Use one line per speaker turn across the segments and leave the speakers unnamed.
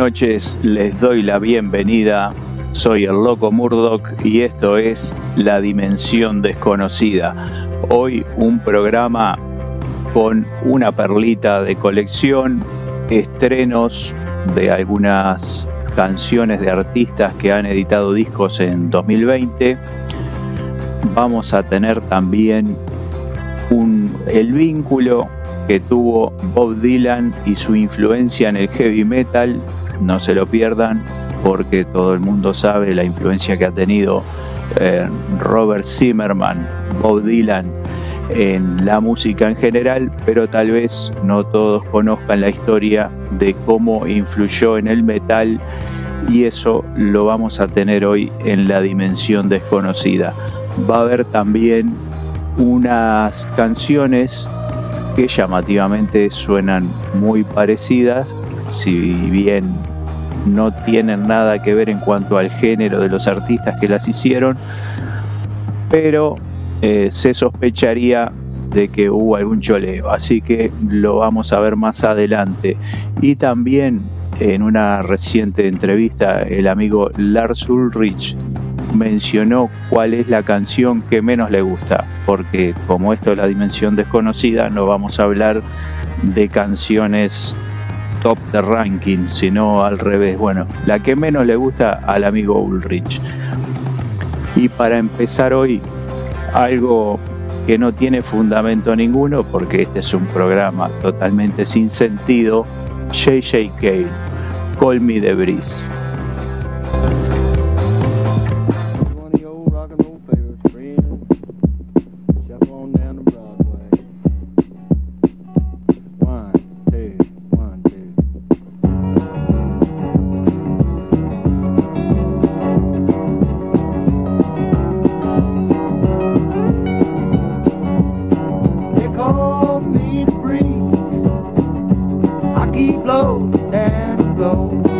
Noches, les doy la bienvenida. Soy el Loco Murdoch y esto es La Dimensión Desconocida. Hoy un programa con una perlita de colección, estrenos de algunas canciones de artistas que han editado discos en 2020. Vamos a tener también un, el vínculo que tuvo Bob Dylan y su influencia en el heavy metal. No se lo pierdan porque todo el mundo sabe la influencia que ha tenido eh, Robert Zimmerman, Bob Dylan en la música en general, pero tal vez no todos conozcan la historia de cómo influyó en el metal y eso lo vamos a tener hoy en la dimensión desconocida. Va a haber también unas canciones que llamativamente suenan muy parecidas, si bien no tienen nada que ver en cuanto al género de los artistas que las hicieron, pero eh, se sospecharía de que hubo algún choleo, así que lo vamos a ver más adelante. Y también en una reciente entrevista el amigo Lars Ulrich mencionó cuál es la canción que menos le gusta, porque como esto es la dimensión desconocida, no vamos a hablar de canciones top de ranking, sino al revés. Bueno, la que menos le gusta al amigo Ulrich. Y para empezar hoy, algo que no tiene fundamento ninguno, porque este es un programa totalmente sin sentido, JJ Cale, Call Me the Breeze. know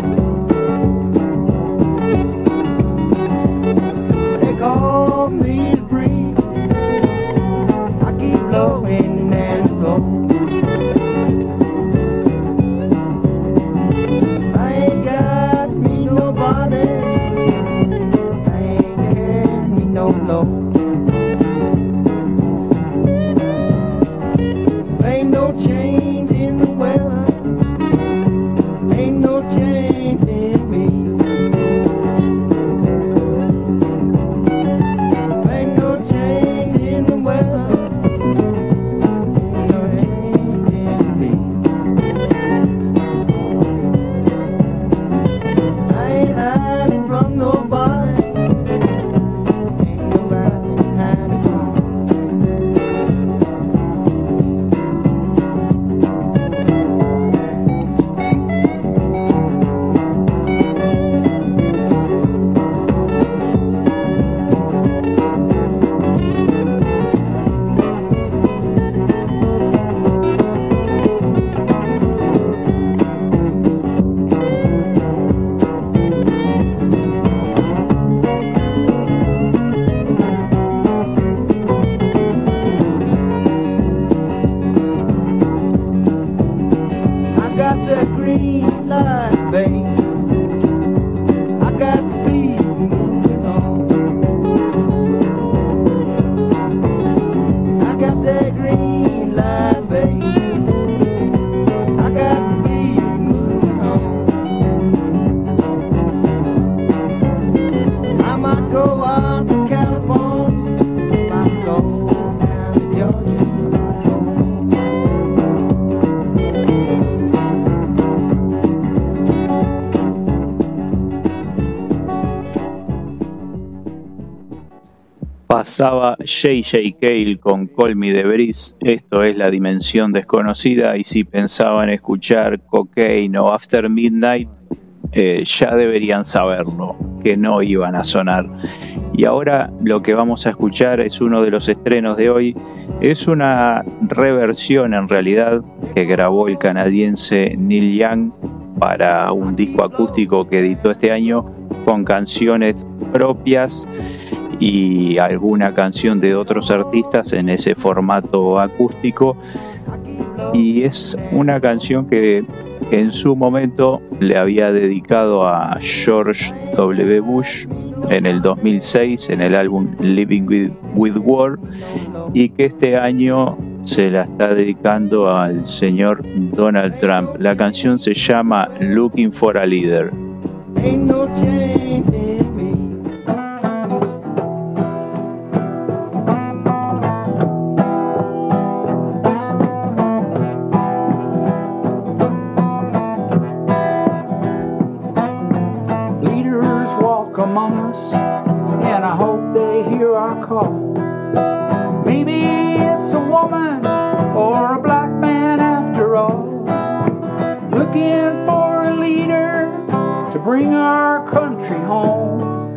J.J. Cale con Call Me The Breeze, esto es la dimensión desconocida y si pensaban escuchar Cocaine o After Midnight, eh, ya deberían saberlo, que no iban a sonar. Y ahora lo que vamos a escuchar es uno de los estrenos de hoy, es una reversión en realidad que grabó el canadiense Neil Young para un disco acústico que editó este año con canciones propias y alguna canción de otros artistas en ese formato acústico y es una canción que en su momento le había dedicado a George W. Bush en el 2006 en el álbum Living with, with War y que este año se la está dedicando al señor Donald Trump. La canción se llama Looking for a Leader.
us, and I hope they hear our call. Maybe it's a woman or a black man after all, looking for a leader to bring our country home.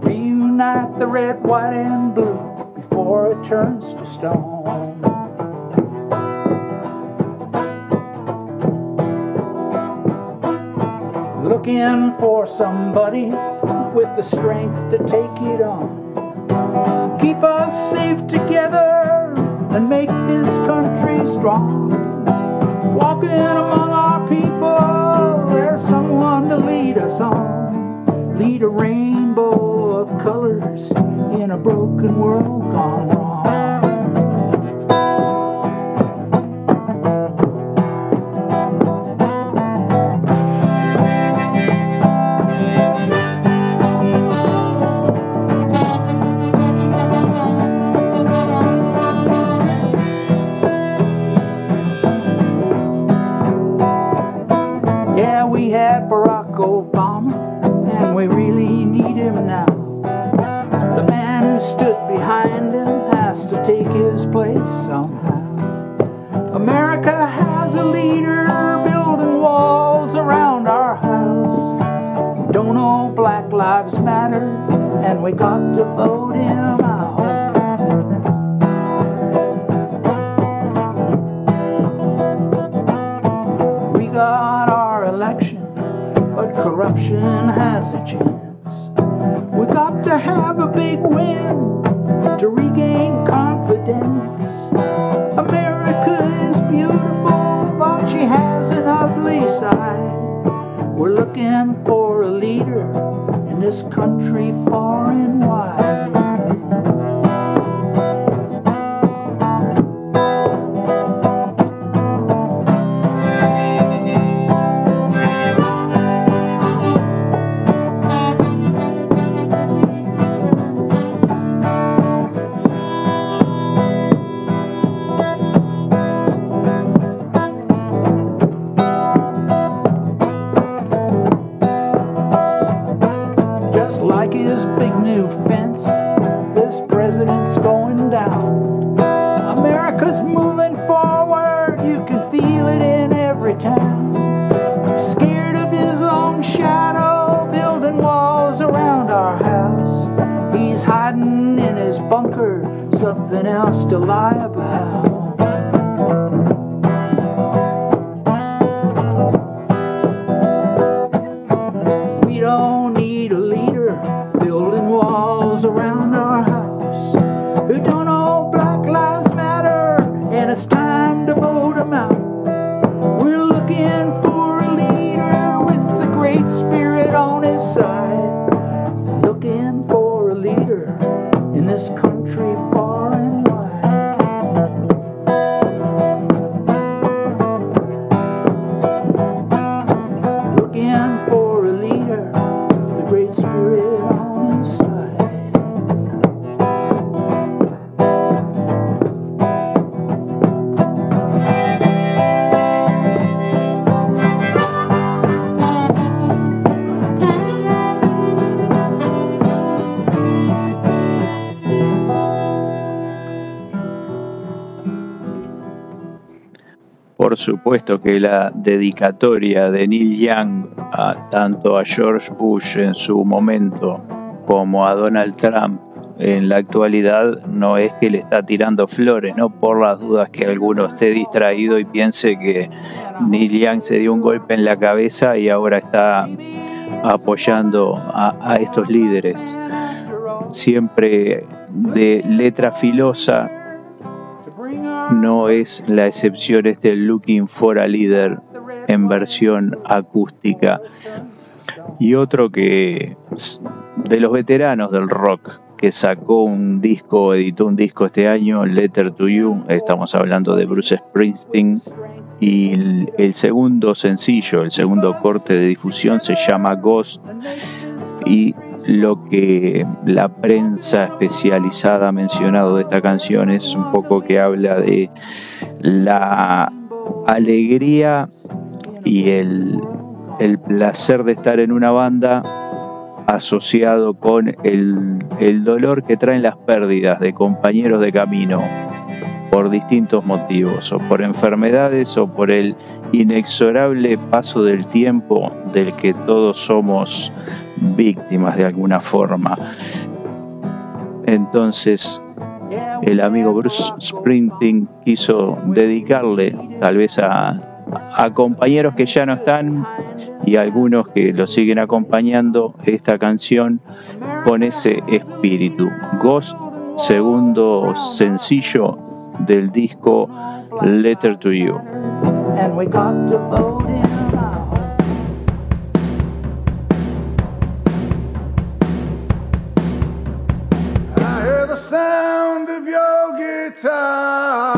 Reunite the red, white, and blue before it turns to stone. looking for somebody with the strength to take it on. Keep us safe together and make this country strong. Walking among our people, there's someone to lead us on. Lead a rainbow of colors in a broken world gone wrong.
Que la dedicatoria de Neil Young a, tanto a George Bush en su momento como a Donald Trump en la actualidad no es que le está tirando flores, no por las dudas que alguno esté distraído y piense que Neil Young se dio un golpe en la cabeza y ahora está apoyando a, a estos líderes. Siempre de letra filosa no es la excepción este Looking for a Leader en versión acústica. Y otro que de los veteranos del rock, que sacó un disco, editó un disco este año, Letter to You, estamos hablando de Bruce Springsteen, y el, segundo sencillo, el segundo corte de difusión se llama Ghost, y lo que la prensa especializada ha mencionado de esta canción es un poco que habla de la alegría y el, el placer de estar en una banda asociado con el, el, dolor que traen las pérdidas de compañeros de camino por distintos motivos, o por enfermedades o por el inexorable paso del tiempo del que todos somos víctimas de alguna forma. Entonces, el amigo Bruce Springsteen quiso dedicarle tal vez a, a compañeros que ya no están y algunos que lo siguen acompañando esta canción con ese espíritu. Ghost, segundo sencillo del disco Letter to You.
Sound of your guitar.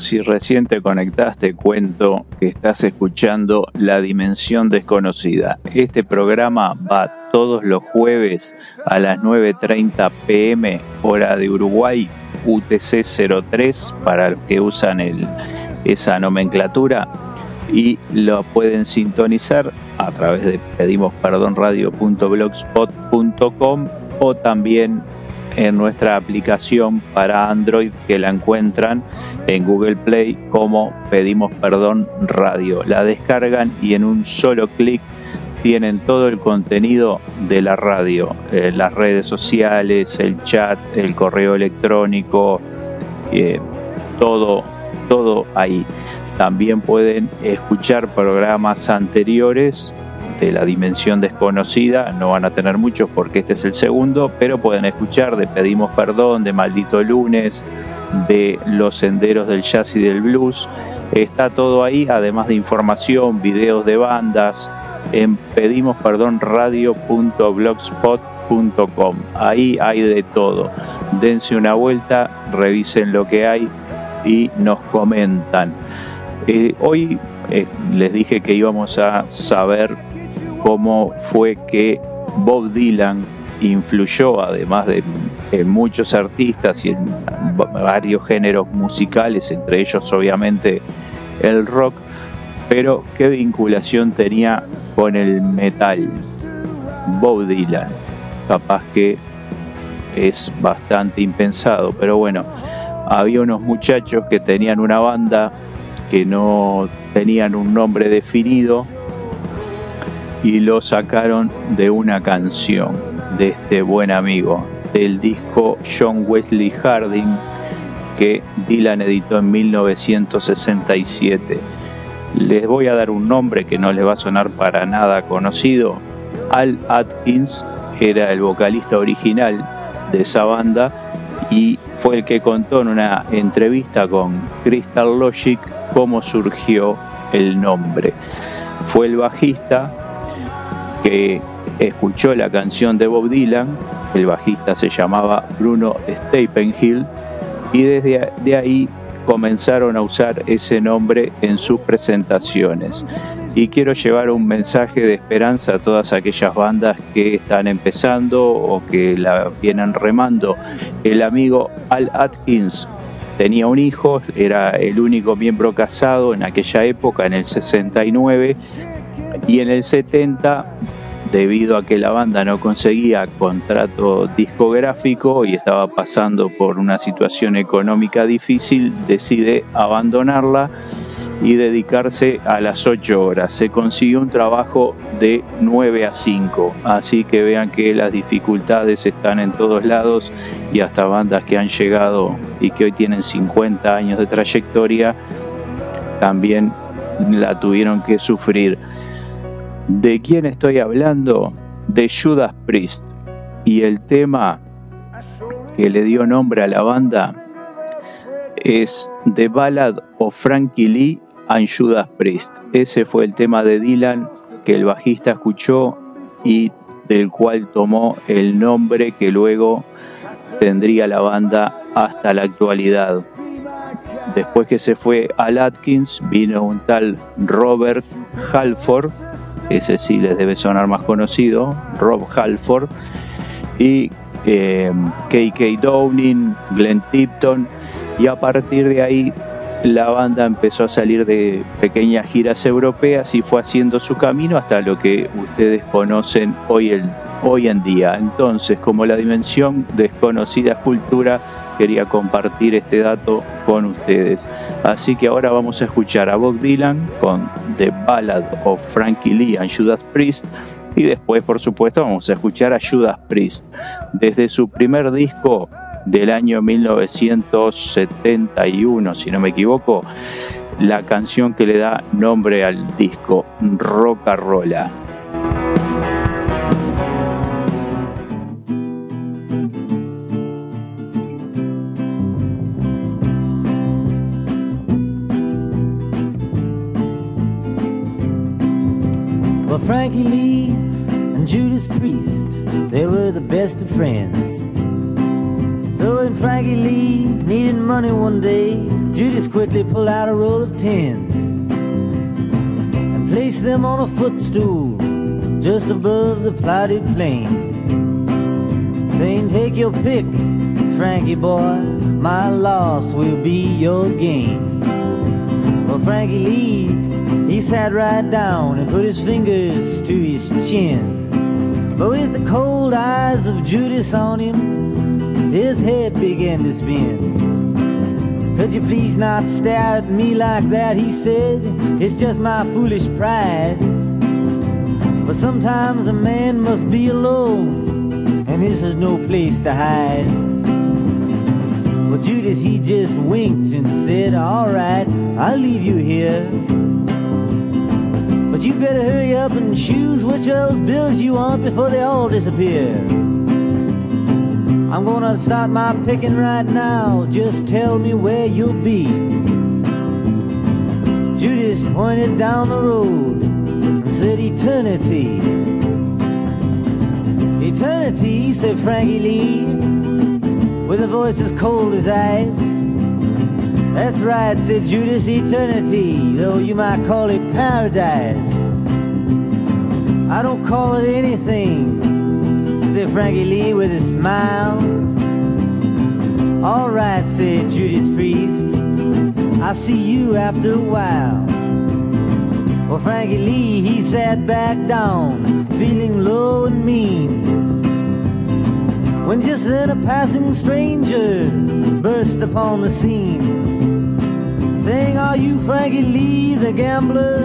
Si recién te conectaste, cuento que estás escuchando La Dimensión Desconocida. Este programa va todos los jueves a las 9.30 pm, hora de Uruguay, UTC 03, para los que usan esa nomenclatura, y lo pueden sintonizar a través de pedimosperdonradio.blogspot.com o también en nuestra aplicación para Android que la encuentran en Google Play como Pedimos Perdón Radio. La descargan y en un solo clic tienen todo el contenido de la radio, eh, las redes sociales, el chat, el correo electrónico, eh, todo, todo ahí. También pueden escuchar programas anteriores de la dimensión desconocida, no van a tener muchos porque este es el segundo, pero pueden escuchar de Pedimos Perdón, de Maldito Lunes, de Los Senderos del Jazz y del Blues. Está todo ahí, además de información, videos de bandas, en pedimosperdonradio.blogspot.com. Ahí hay de todo. Dense una vuelta, revisen lo que hay y nos comentan. Eh, hoy eh, les dije que íbamos a saber cómo fue que Bob Dylan influyó, además de en muchos artistas y en varios géneros musicales, entre ellos obviamente el rock, pero qué vinculación tenía con el metal. Bob Dylan, capaz que es bastante impensado, pero bueno, había unos muchachos que tenían una banda que no tenían un nombre definido y lo sacaron de una canción de este buen amigo del disco John Wesley Harding que Dylan editó en 1967. Les voy a dar un nombre que no les va a sonar para nada conocido. Al Atkins era el vocalista original de esa banda y fue el que contó en una entrevista con Crystal Logic cómo surgió el nombre. Fue el bajista que escuchó la canción de Bob Dylan, el bajista se llamaba Bruno Staplehill, y desde de ahí comenzaron a usar ese nombre en sus presentaciones. Y quiero llevar un mensaje de esperanza a todas aquellas bandas que están empezando o que la vienen remando. El amigo Al Atkins tenía un hijo, era el único miembro casado en aquella época, en el 69, y en el 70 debido a que la banda no conseguía contrato discográfico y estaba pasando por una situación económica difícil, decide abandonarla y dedicarse a las 8 horas. Se consiguió un trabajo de 9 a 5, así que vean que las dificultades están en todos lados y hasta bandas que han llegado y que hoy tienen 50 años de trayectoria también la tuvieron que sufrir. ¿De quién estoy hablando? De Judas Priest. Y el tema que le dio nombre a la banda es The Ballad of Frankie Lee and Judas Priest. Ese fue el tema de Dylan que el bajista escuchó y del cual tomó el nombre que luego tendría la banda hasta la actualidad. Después que se fue Al Atkins, vino un tal Robert Halford ese sí les debe sonar más conocido, Rob Halford, y KK eh, Downing, Glenn Tipton, y a partir de ahí la banda empezó a salir de pequeñas giras europeas y fue haciendo su camino hasta lo que ustedes conocen hoy, el, hoy en día. Entonces, como la dimensión desconocida cultura, quería compartir este dato con ustedes. Así que ahora vamos a escuchar a Bob Dylan con The Ballad of Frankie Lee and Judas Priest. Y después, por supuesto, vamos a escuchar a Judas Priest. Desde su primer disco del año 1971, si no me equivoco, la canción que le da nombre al disco, Rock Rolla.
Frankie Lee and Judas Priest, they were the best of friends. So when Frankie Lee needed money one day, Judas quickly pulled out a roll of tens and placed them on a footstool just above the plotted plain. Saying, take your pick, Frankie boy, my loss will be your gain. Well, Frankie Lee he sat right down and put his fingers to his chin. But with the cold eyes of Judas on him, his head began to spin. Could you please not stare at me like that, he said. It's just my foolish pride. But sometimes a man must be alone, and this is no place to hide. Well, Judas, he just winked and said, All right, I'll leave you here. But you better hurry up and choose which of those bills you want before they all disappear. I'm gonna start my picking right now. Just tell me where you'll be. Judas pointed down the road and said eternity. Eternity, said Frankie Lee, with a voice as cold as ice. That's right, said Judas, eternity, though you might call it paradise. I don't call it anything, said Frankie Lee with a smile. All right, said Judas Priest, I'll see you after a while. Well, Frankie Lee, he sat back down, feeling low and mean. When just then a passing stranger burst upon the scene, saying, Are you Frankie Lee, the gambler?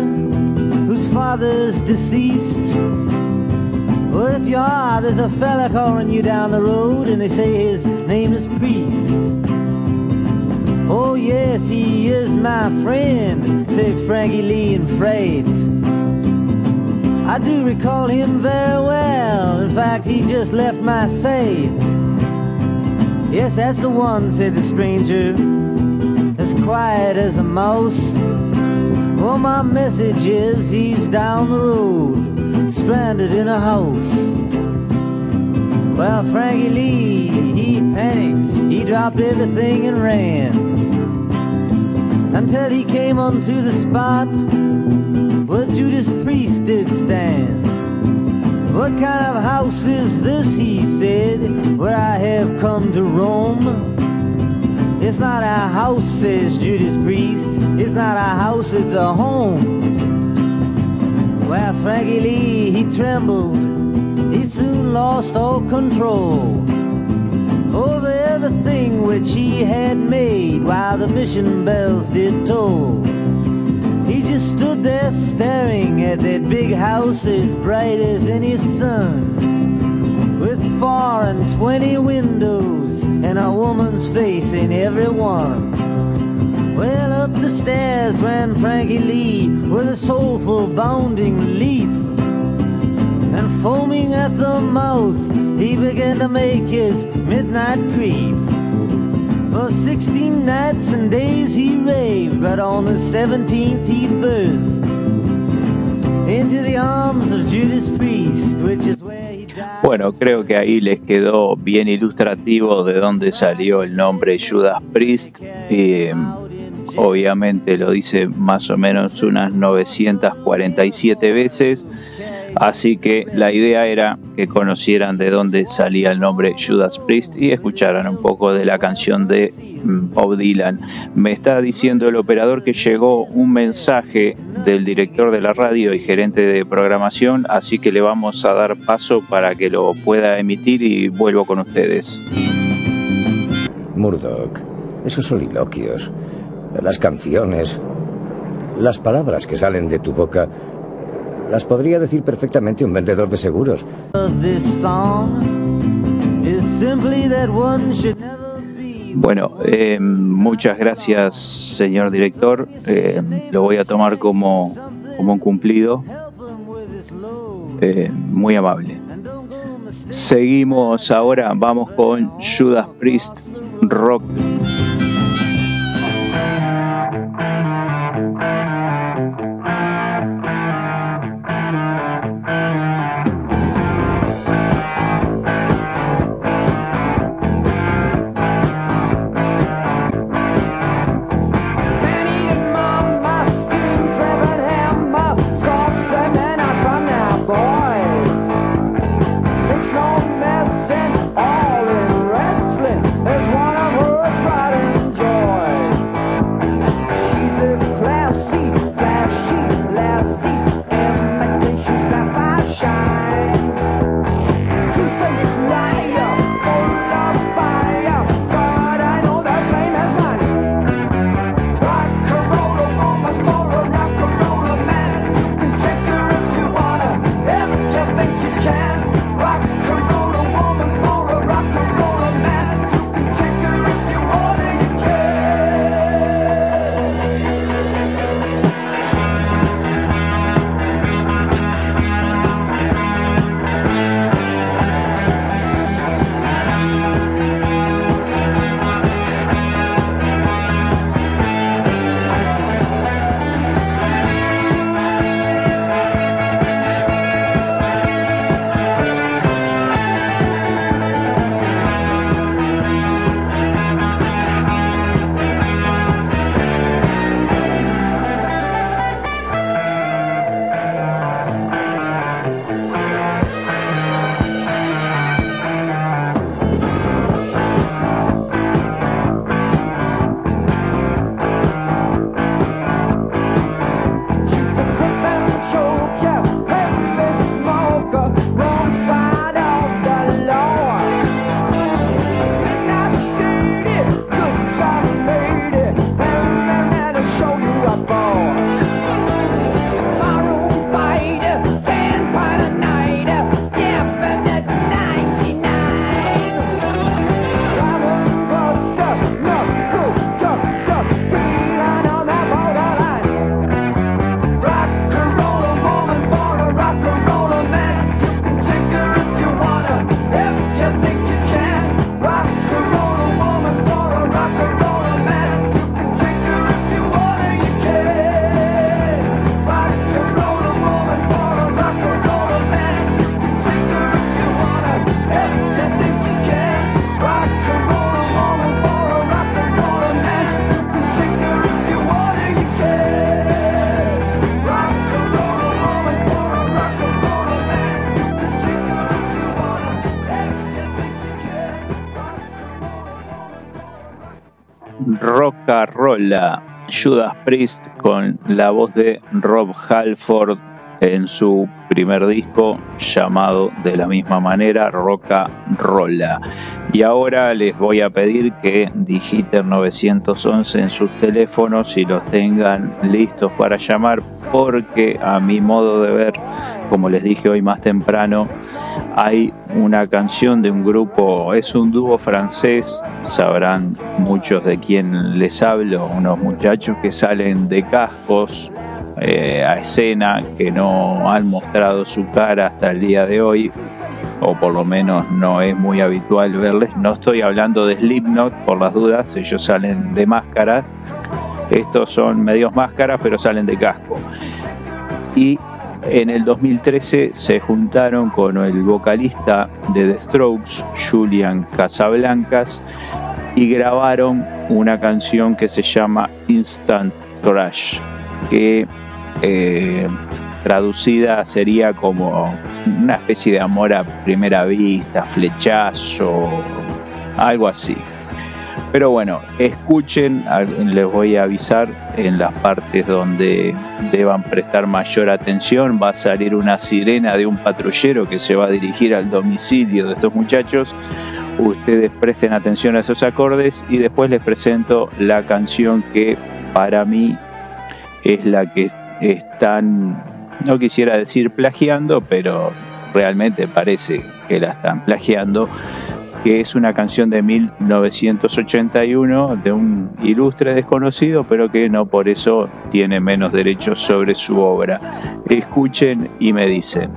Whose father's deceased. Well, if you are, there's a fella calling you down the road, and they say his name is Priest. Oh, yes, he is my friend, said Frankie Lee and Freight. I do recall him very well. In fact, he just left my safe. Yes, that's the one, said the stranger, quiet as a mouse. Well, my message is he's down the road, stranded in a house. Well, Frankie Lee, he panicked, he dropped everything and ran. Until he came onto the spot where Judas Priest did stand. What kind of house is this, he said, where I have come to roam? It's not a house, says Judas Priest. It's not a house, it's a home. Where Frankie Lee, he trembled, he soon lost all control over everything which he had made while the mission bells did toll. He just stood there staring at that big house as bright as any sun, with four and twenty windows and a woman's face in every one. Well, up the stairs ran Frankie Lee with a soulful bounding leap. And foaming at the mouth, he began to make his midnight creep. For 16 nights and days he raved, but on the 17th he burst into the arms of Judas Priest, which is.
Bueno, creo que ahí les quedó bien ilustrativo de dónde salió el nombre Judas Priest. Y, obviamente lo dice más o menos unas 947 veces. Así que la idea era que conocieran de dónde salía el nombre Judas Priest y escucharan un poco de la canción de mm, Bob Dylan. Me está diciendo el operador que llegó un mensaje del director de la radio y gerente de programación, así que le vamos a dar paso para que lo pueda emitir y vuelvo con ustedes.
Murdoch, esos soliloquios, las canciones, las palabras que salen de tu boca, las podría decir perfectamente un vendedor de seguros.
Bueno, eh, muchas gracias, señor director. Eh, lo voy a tomar como, como un cumplido. Eh, muy amable. Seguimos ahora, vamos con Judas Priest Rock. Rolla Judas Priest con la voz de Rob Halford
en su primer disco llamado de la misma manera Roca Rolla. Y ahora les voy a pedir que digiten 911 en sus teléfonos y los tengan listos para llamar porque a mi modo de ver, como les dije hoy más temprano, hay una canción de un grupo, es un dúo francés, sabrán muchos de quién les hablo, unos muchachos que salen de cascos eh, a escena que no han mostrado su cara hasta el día de hoy, o por lo menos no es muy habitual verles. No estoy hablando de Slipknot por las dudas, ellos salen de máscara. Estos son medios máscaras, pero salen de casco. Y en el 2013 se juntaron con el vocalista de The Strokes, Julian Casablancas, y grabaron una canción que se llama Instant Crash, que eh, traducida sería como una especie de amor a primera vista, flechazo, algo así. Pero bueno, escuchen, les voy a avisar en las partes donde deban prestar mayor atención. Va a salir una sirena de un patrullero que se va a dirigir al domicilio de estos muchachos. Ustedes presten atención a esos acordes y después les presento la canción que para mí es la que están, no quisiera decir plagiando, pero realmente parece que la están plagiando, que es una canción de 1981 de un ilustre desconocido, pero que no por eso tiene menos derechos sobre su obra. Escuchen y me dicen.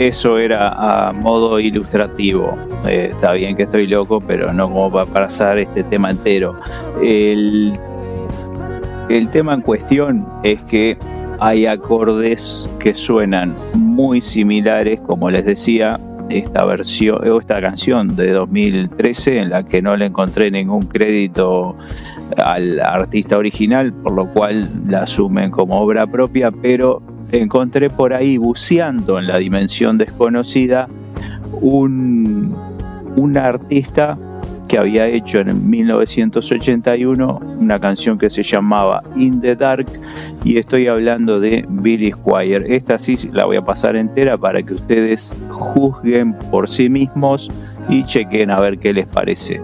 Eso era a modo ilustrativo. Eh, está bien que estoy loco, pero no como para pasar este tema entero. El, el tema en cuestión es que hay acordes que suenan muy similares, como les decía, esta versión o esta canción de 2013 en la que no le encontré ningún crédito al artista original, por lo cual la asumen como obra propia, pero encontré por ahí buceando en la dimensión desconocida un, un artista que había hecho en 1981 una canción que se llamaba In the Dark y estoy hablando de Billy Squire. Esta sí la voy a pasar entera para que ustedes juzguen por sí mismos y chequen a ver qué les parece.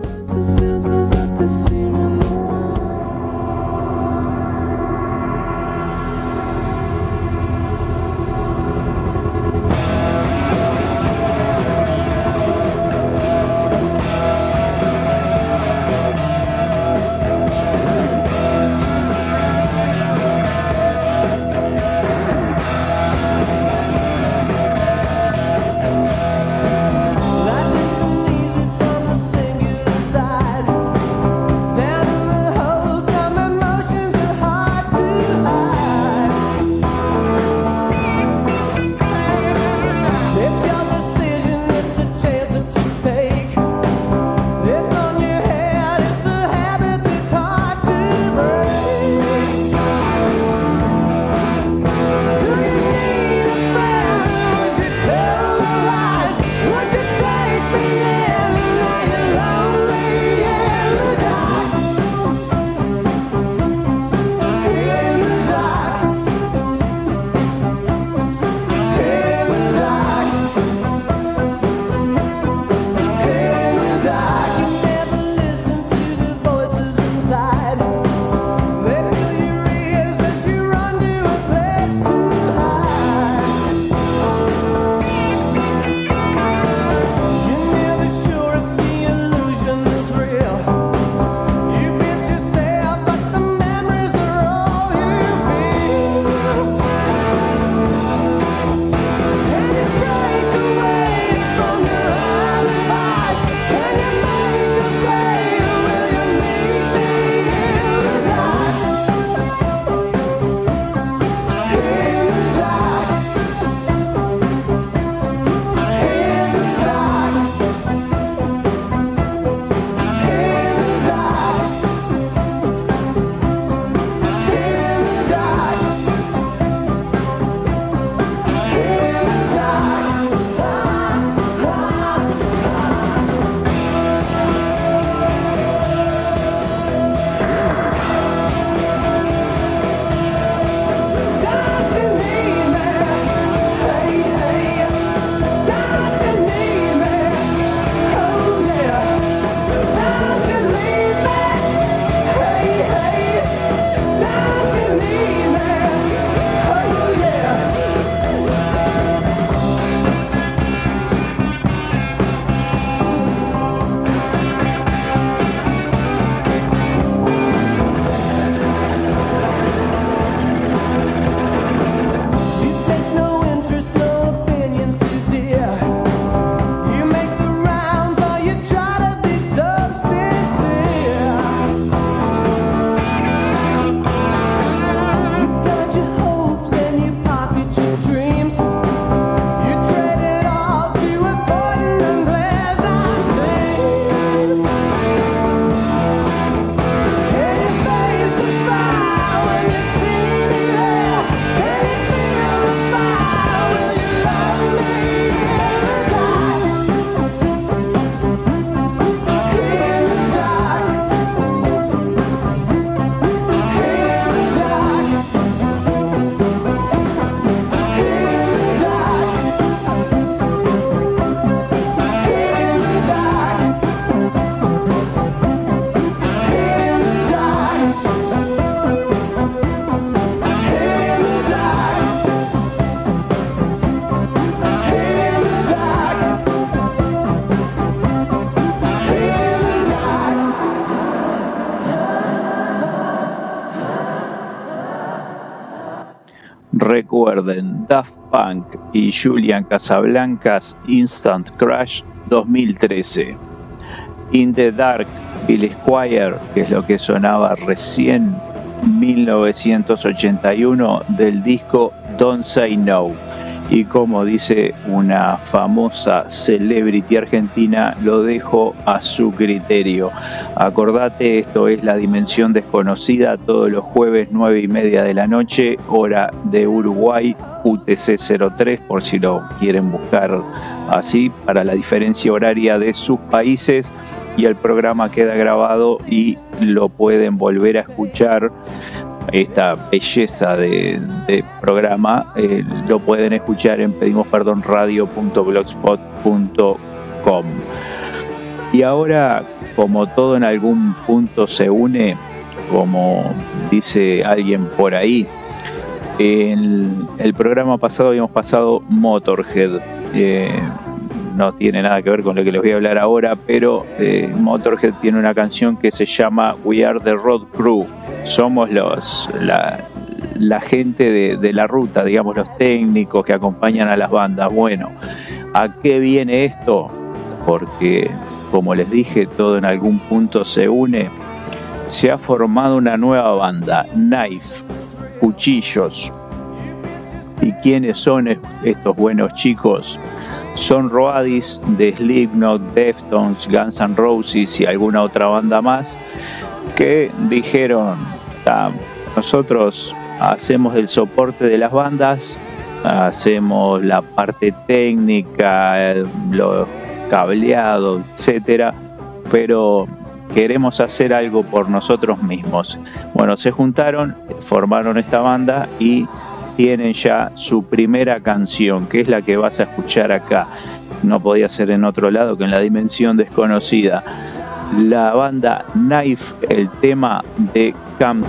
Punk y Julian Casablancas Instant Crash 2013. In the Dark, Bill Squire, que es lo que sonaba recién 1981 del disco Don't Say No y como dice una famosa celebrity argentina, lo dejo a su criterio. Acordate, esto es La Dimensión Desconocida, todos los jueves 9 y media de la noche, hora de Uruguay, UTC 03, por si lo quieren buscar así, para la diferencia horaria de sus países. Y el programa queda grabado y lo pueden volver a escuchar esta belleza de, programa eh, lo pueden escuchar en pedimosperdonradio.blogspot.com y ahora como todo en algún punto se une como dice alguien por ahí en el programa pasado habíamos pasado Motorhead eh, no tiene nada que ver con lo que les voy a hablar ahora, pero eh, Motorhead tiene una canción que se llama We Are the Road Crew. Somos los, la, gente de, de, la ruta, digamos, los técnicos que acompañan a las bandas. Bueno, ¿a qué viene esto? Porque, como les dije, todo en algún punto se une. Se ha formado una nueva banda, Knife, Cuchillos. ¿Y quiénes son estos buenos chicos? Son roadis de Slipknot, Deftones, Guns N' Roses y alguna otra banda más que dijeron, nosotros hacemos el soporte de las bandas, hacemos la parte técnica, los cableados, etcétera, pero queremos hacer algo por nosotros mismos. Bueno, se juntaron, formaron esta banda y tienen ya su primera canción, que es la que vas a escuchar acá. No podía ser en otro lado que en la dimensión desconocida. La banda Knife, el tema de Camp.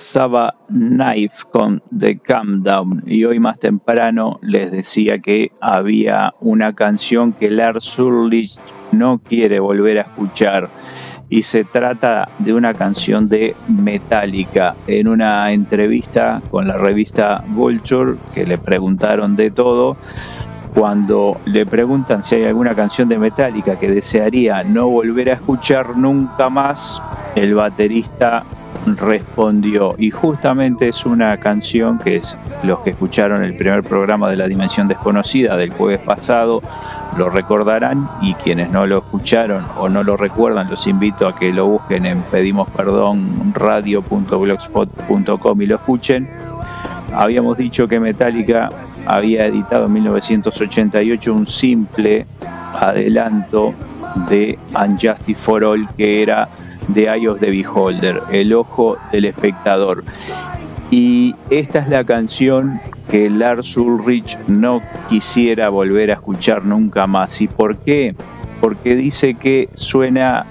Pasaba Knife con The Calm Down y hoy más temprano les decía que había una canción que Lars Ulrich no quiere volver a escuchar y se trata de una canción de Metallica. En una entrevista con la revista Vulture que le preguntaron de todo, cuando le preguntan si hay alguna canción de Metallica que desearía no volver a escuchar nunca más, el baterista respondió. Y justamente es una canción que es los que escucharon el primer programa de la dimensión desconocida del jueves pasado lo recordarán y quienes no lo escucharon o no lo recuerdan los invito a que lo busquen en pedimos perdón radio.blogspot.com y lo escuchen. Habíamos dicho que Metallica había editado en 1988 un simple adelanto de Unjustice for All que era The Eye of the Beholder, el ojo del espectador. Y esta es la canción que Lars Ulrich no quisiera volver a escuchar nunca más. ¿Y por qué? Porque dice que suena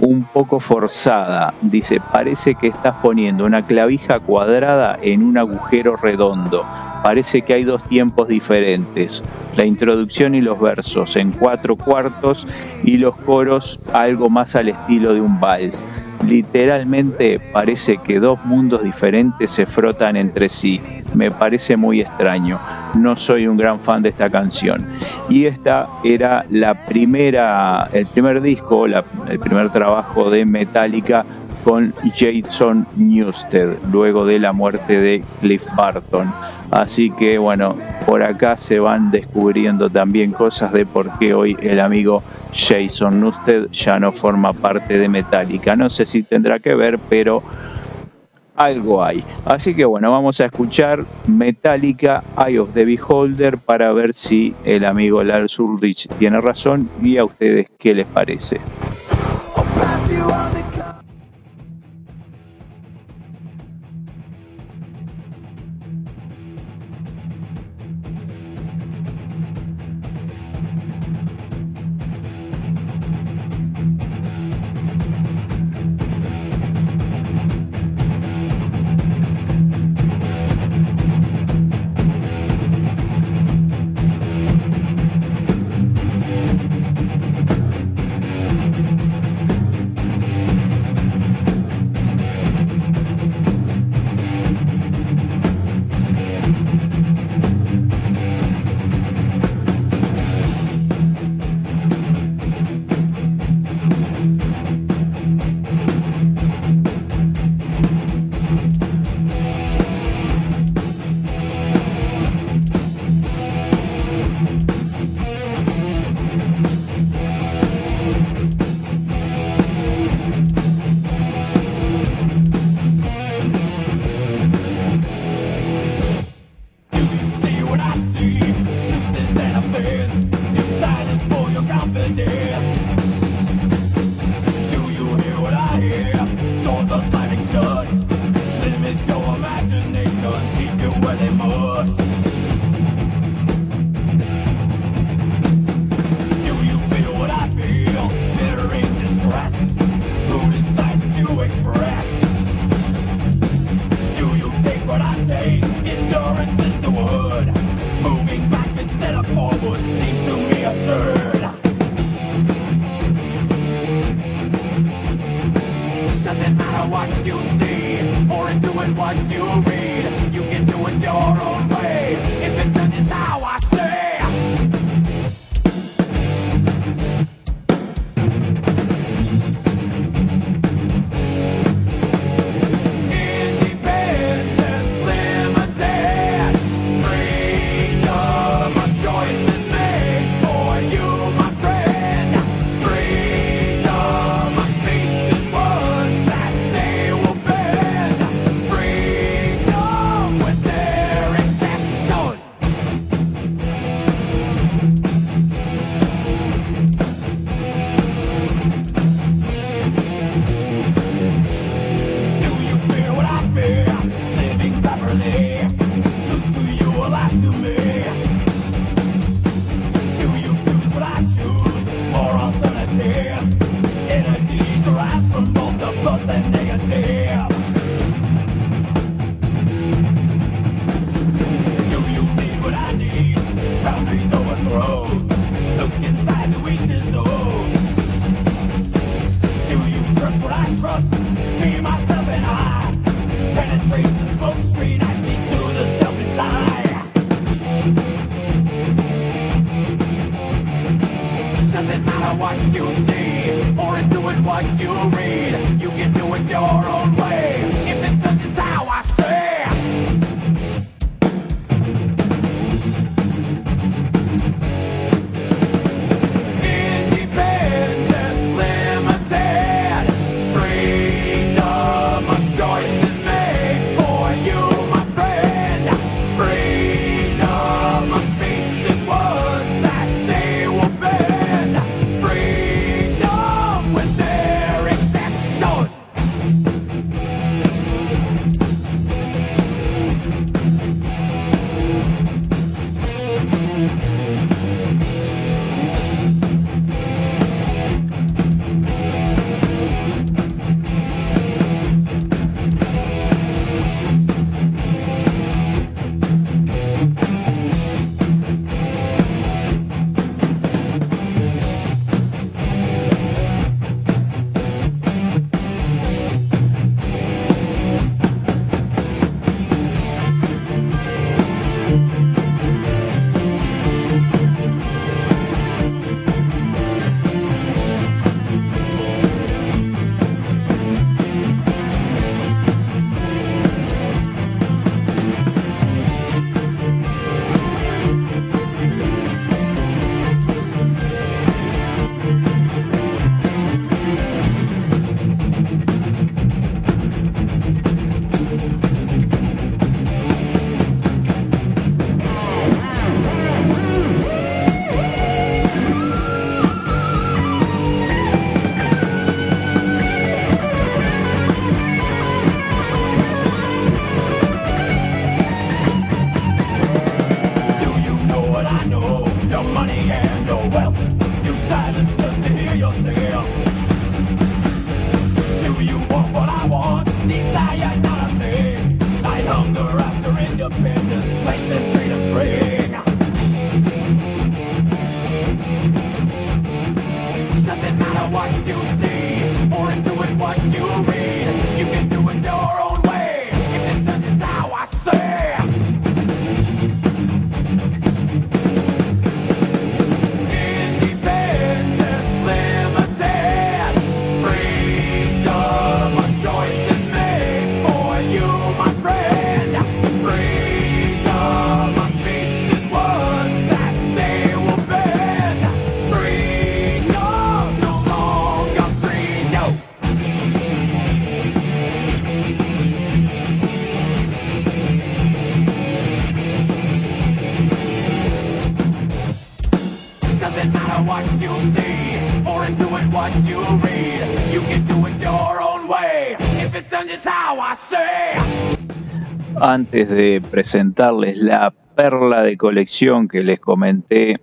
un poco forzada. Dice, parece que estás poniendo una clavija cuadrada en un agujero redondo. Parece que hay dos tiempos diferentes. La introducción y los versos en cuatro cuartos y los coros algo más al estilo de un vals. Literalmente parece que dos mundos diferentes se frotan entre sí. Me parece muy extraño. No soy un gran fan de esta canción. Y esta era la primera, el primer disco, el primer trabajo de Metallica con Jason Newsted, luego de la muerte de Cliff Barton. Así que bueno, por acá se van descubriendo también cosas de por qué hoy el amigo Jason Newsted ya no forma parte de Metallica. No sé si tendrá que ver, pero algo hay. Así que bueno, vamos a escuchar Metallica Eye of the Beholder para ver si el amigo Lars Ulrich tiene razón y a ustedes qué les parece.
son y que huele
más. you read. You can do it your own
Antes de presentarles la perla de colección que les comenté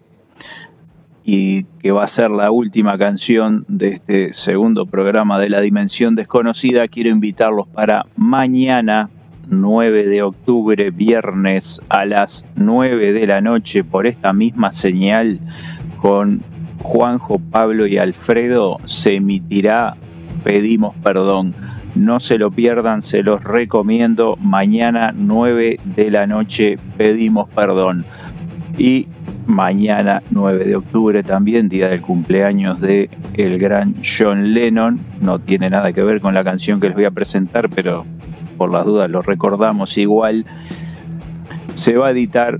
y que va a ser la última canción de este segundo programa de La Dimensión Desconocida, quiero invitarlos para mañana, 9 de octubre, viernes a las 9 de la noche, por esta misma señal, con Juanjo, Pablo y Alfredo, se emitirá Pedimos Perdón. No se lo pierdan, se los recomiendo. Mañana 9 de la noche pedimos perdón. Y mañana 9 de octubre también, día del cumpleaños de el gran John Lennon. No tiene nada que ver con la canción que les voy a presentar, pero por las dudas lo recordamos igual. Se va a editar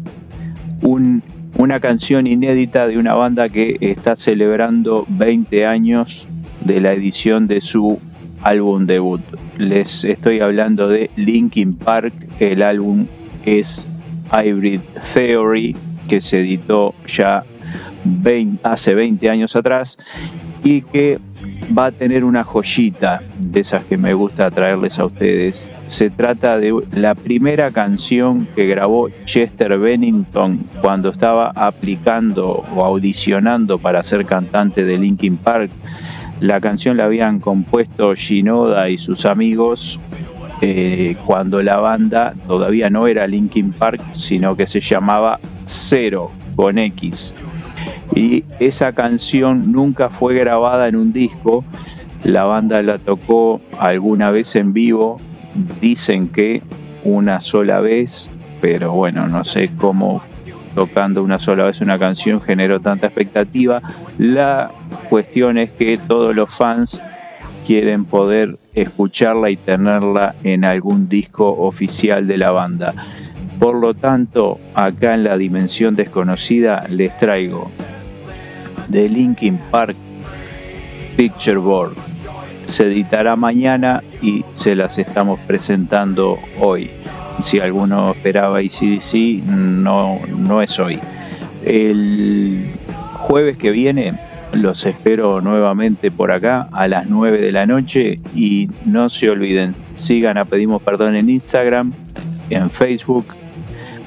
un, una canción inédita de una banda que está celebrando 20 años de la edición de su álbum debut. Les estoy hablando de Linkin Park. El álbum es Hybrid Theory, que se editó ya 20 hace 20 años atrás y que va a tener una joyita de esas que me gusta traerles a ustedes. Se trata de la primera canción que grabó Chester Bennington cuando estaba aplicando o audicionando para ser cantante de Linkin Park. La canción la habían compuesto Shinoda y sus amigos eh, cuando la banda todavía no era Linkin Park, sino que se llamaba Cero con X. Y esa canción nunca fue grabada en un disco. La banda la tocó alguna vez en vivo. Dicen que una sola vez, pero bueno, no sé cómo tocando una sola vez una canción generó tanta expectativa. La cuestión es que todos los fans quieren poder escucharla y tenerla en algún disco oficial de la banda. Por lo tanto, acá en la dimensión desconocida les traigo de Linkin Park Picture Board. Se editará mañana y se las estamos presentando hoy. Si alguno esperaba ICDC, no, no es hoy. El jueves que viene los espero nuevamente por acá a las 9 de la noche y no se olviden, sigan a Pedimos Perdón en Instagram, en Facebook,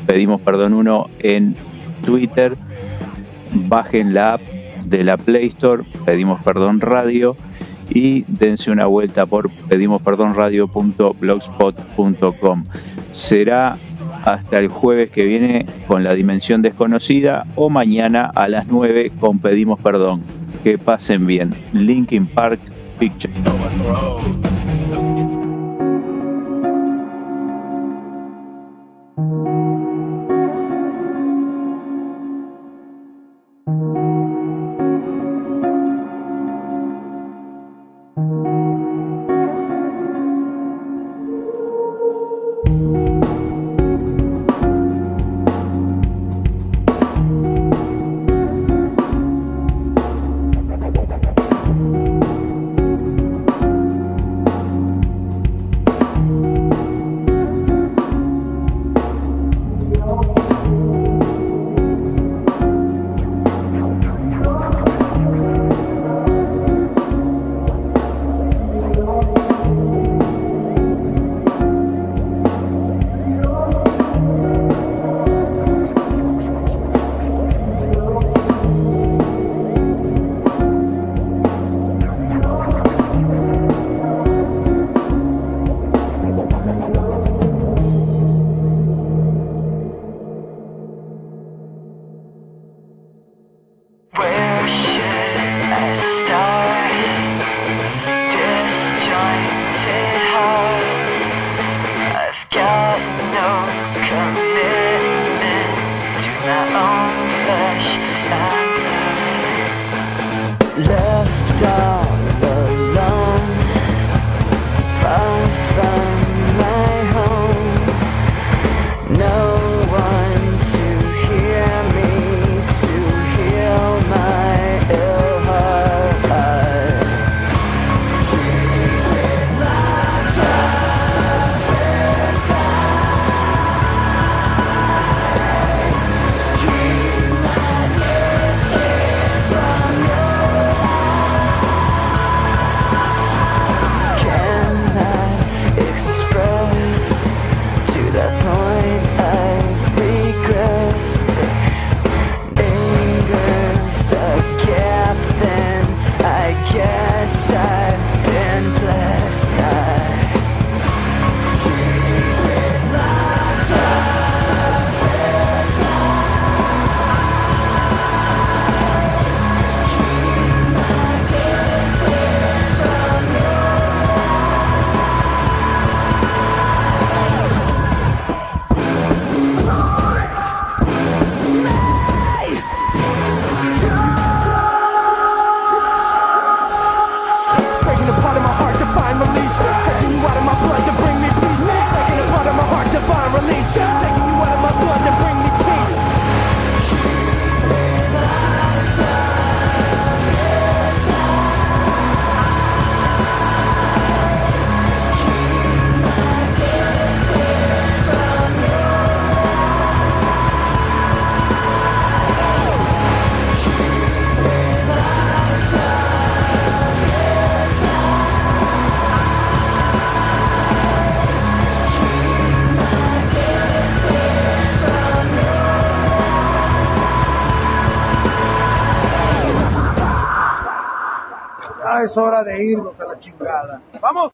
Pedimos Perdón 1 en Twitter, bajen la app de la Play Store, Pedimos Perdón Radio y dense una vuelta por pedimosperdonradio.blogspot.com. Será hasta el jueves que viene con la dimensión desconocida o mañana a las 9 con Pedimos Perdón. Que pasen bien. Linkin Park Picture.
Hora de irnos